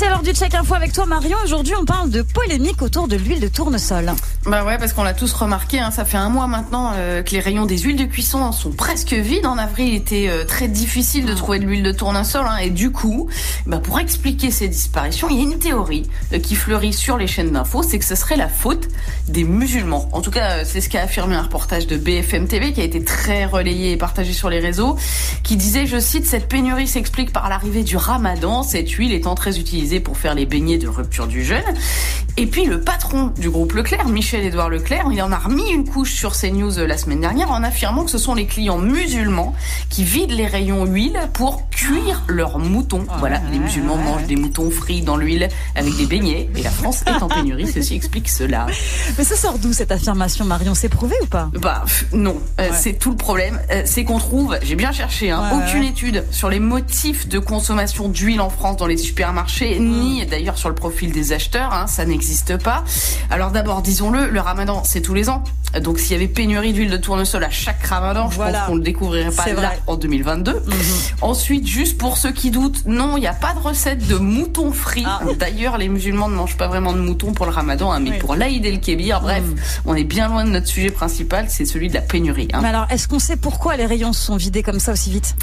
C'est l'heure du check info avec toi Marion. Aujourd'hui, on parle de polémique autour de l'huile de tournesol. Bah ouais, parce qu'on l'a tous remarqué, hein, ça fait un mois maintenant euh, que les rayons des huiles de cuisson sont presque vides. En avril, il était euh, très difficile de trouver de l'huile de tournesol. Hein, et du coup, bah pour expliquer ces disparitions, il y a une théorie euh, qui fleurit sur les chaînes d'infos, c'est que ce serait la faute des musulmans. En tout cas, c'est ce qu'a affirmé un reportage de BFM TV qui a été très relayé et partagé sur les réseaux, qui disait, je cite, cette pénurie s'explique par l'arrivée du ramadan, cette huile étant très utilisée pour faire les beignets de rupture du jeûne. Et puis le patron du groupe Leclerc, Michel-Édouard Leclerc, il en a remis une couche sur CNews la semaine dernière en affirmant que ce sont les clients musulmans qui vident les rayons huile pour cuire leurs moutons. Voilà, les musulmans mangent des moutons frits dans l'huile avec des beignets. Et la France est en pénurie, ceci explique cela. Mais ça sort d'où cette affirmation Marion? C'est prouvé ou pas? Bah non, euh, c'est tout le problème. Euh, c'est qu'on trouve, j'ai bien cherché, hein, aucune étude sur les motifs de consommation d'huile en France dans les supermarchés ni d'ailleurs sur le profil des acheteurs, hein, ça n'existe pas. Alors d'abord, disons-le, le ramadan, c'est tous les ans. Donc s'il y avait pénurie d'huile de tournesol à chaque ramadan, je pense qu'on le découvrirait pas là en 2022. Mhm. Ensuite, juste pour ceux qui doutent, non, il n'y a pas de recette de mouton frit. Ah. D'ailleurs, les musulmans ne mangent pas vraiment de mouton pour le ramadan, hein, mais pour l'Aïd el Kébir, bref, mhm. on est bien loin de notre sujet principal, c'est celui de la pénurie. Hein. Mais alors, est-ce qu'on sait pourquoi les rayons se sont vidés comme ça aussi vite?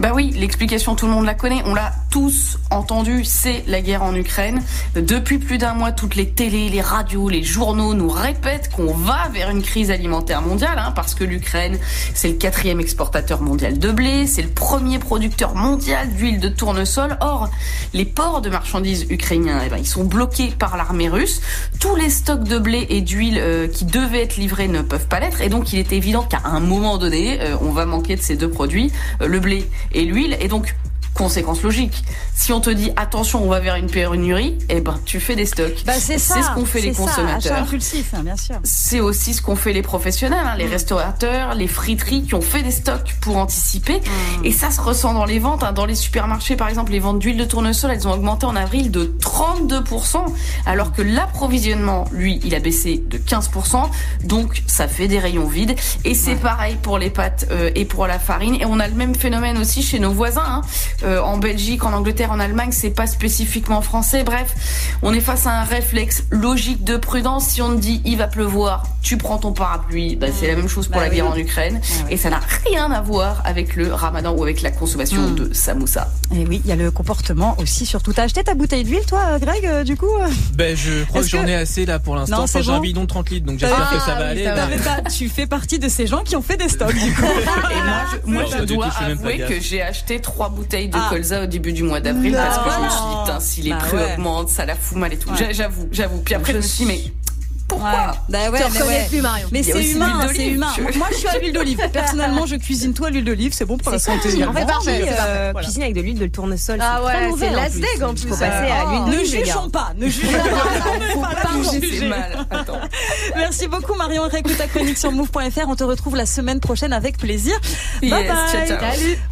Bah oui, l'explication, tout le monde la connaît, on l'a tous entendu, c'est la guerre en Ukraine. Depuis plus d'un mois, toutes les télés, les radios, les journaux nous répètent qu'on va vers une crise alimentaire mondiale, hein, parce que l'Ukraine, c'est le quatrième exportateur mondial de blé, c'est le premier producteur mondial d'huile de tournesol. Or, les ports de marchandises ukrainiens, eh ben, ils sont bloqués par l'armée russe. Tous les stocks de blé et d'huile euh, qui devaient être livrés ne peuvent pas l'être, et donc il est évident qu'à un moment donné, euh, on va manquer de ces deux produits, euh, le blé et l'huile, et donc conséquence logique. Si on te dit attention, on va vers une pénurie, eh ben tu fais des stocks. Bah, c'est ce qu'on fait les consommateurs. impulsif, hein, bien sûr. C'est aussi ce qu'ont fait les professionnels, hein, les mm. restaurateurs, les friteries qui ont fait des stocks pour anticiper. Mm. Et ça se ressent dans les ventes. Hein. Dans les supermarchés, par exemple, les ventes d'huile de tournesol, elles ont augmenté en avril de 32%, alors que l'approvisionnement, lui, il a baissé de 15%. Donc ça fait des rayons vides. Et c'est pareil pour les pâtes euh, et pour la farine. Et on a le même phénomène aussi chez nos voisins. Hein. Euh, en Belgique, en Angleterre, en Allemagne, c'est pas spécifiquement français. Bref, on est face à un réflexe logique de prudence. Si on te dit il va pleuvoir, tu prends ton parapluie. Bah, c'est la même chose pour bah la guerre en Ukraine. Ah Et ça n'a rien à voir avec le ramadan ou avec la consommation hmm. de samoussa. Et oui, il y a le comportement aussi surtout. T'as acheté ta bouteille d'huile, toi, Greg, euh, du coup Ben, je crois que, j'en ai assez là pour l'instant. Enfin, j'ai un bidon de 30 litres, donc j'espère que ça va aller. tu fais partie de ces gens qui ont fait des stocks, du coup. Et moi, je, dois avouer que j'ai acheté trois bouteilles de ah. colza au début du mois d'avril parce que je me suis dit, si les bah prix augmentent, ça la fout mal et tout. J'avoue, j'avoue. Puis après, je me suis dit, mais pourquoi Bah ouais, mais ouais. plus Marion. Mais c'est humain, c'est humain. Moi, je suis à l'huile d'olive. Personnellement, je cuisine toi à l'huile d'olive, c'est bon pour la santé. En fait, euh, cuisine avec de l'huile de tournesol. Ah ouais, c'est l'astègue en plus. Faut passer à l'huile d'olive. Ne jugeons pas, ne jugeons pas. mal. Merci beaucoup Marion. Réécoute ta chronique sur move.fr. On te retrouve la semaine prochaine avec plaisir. Bye bye. Salut.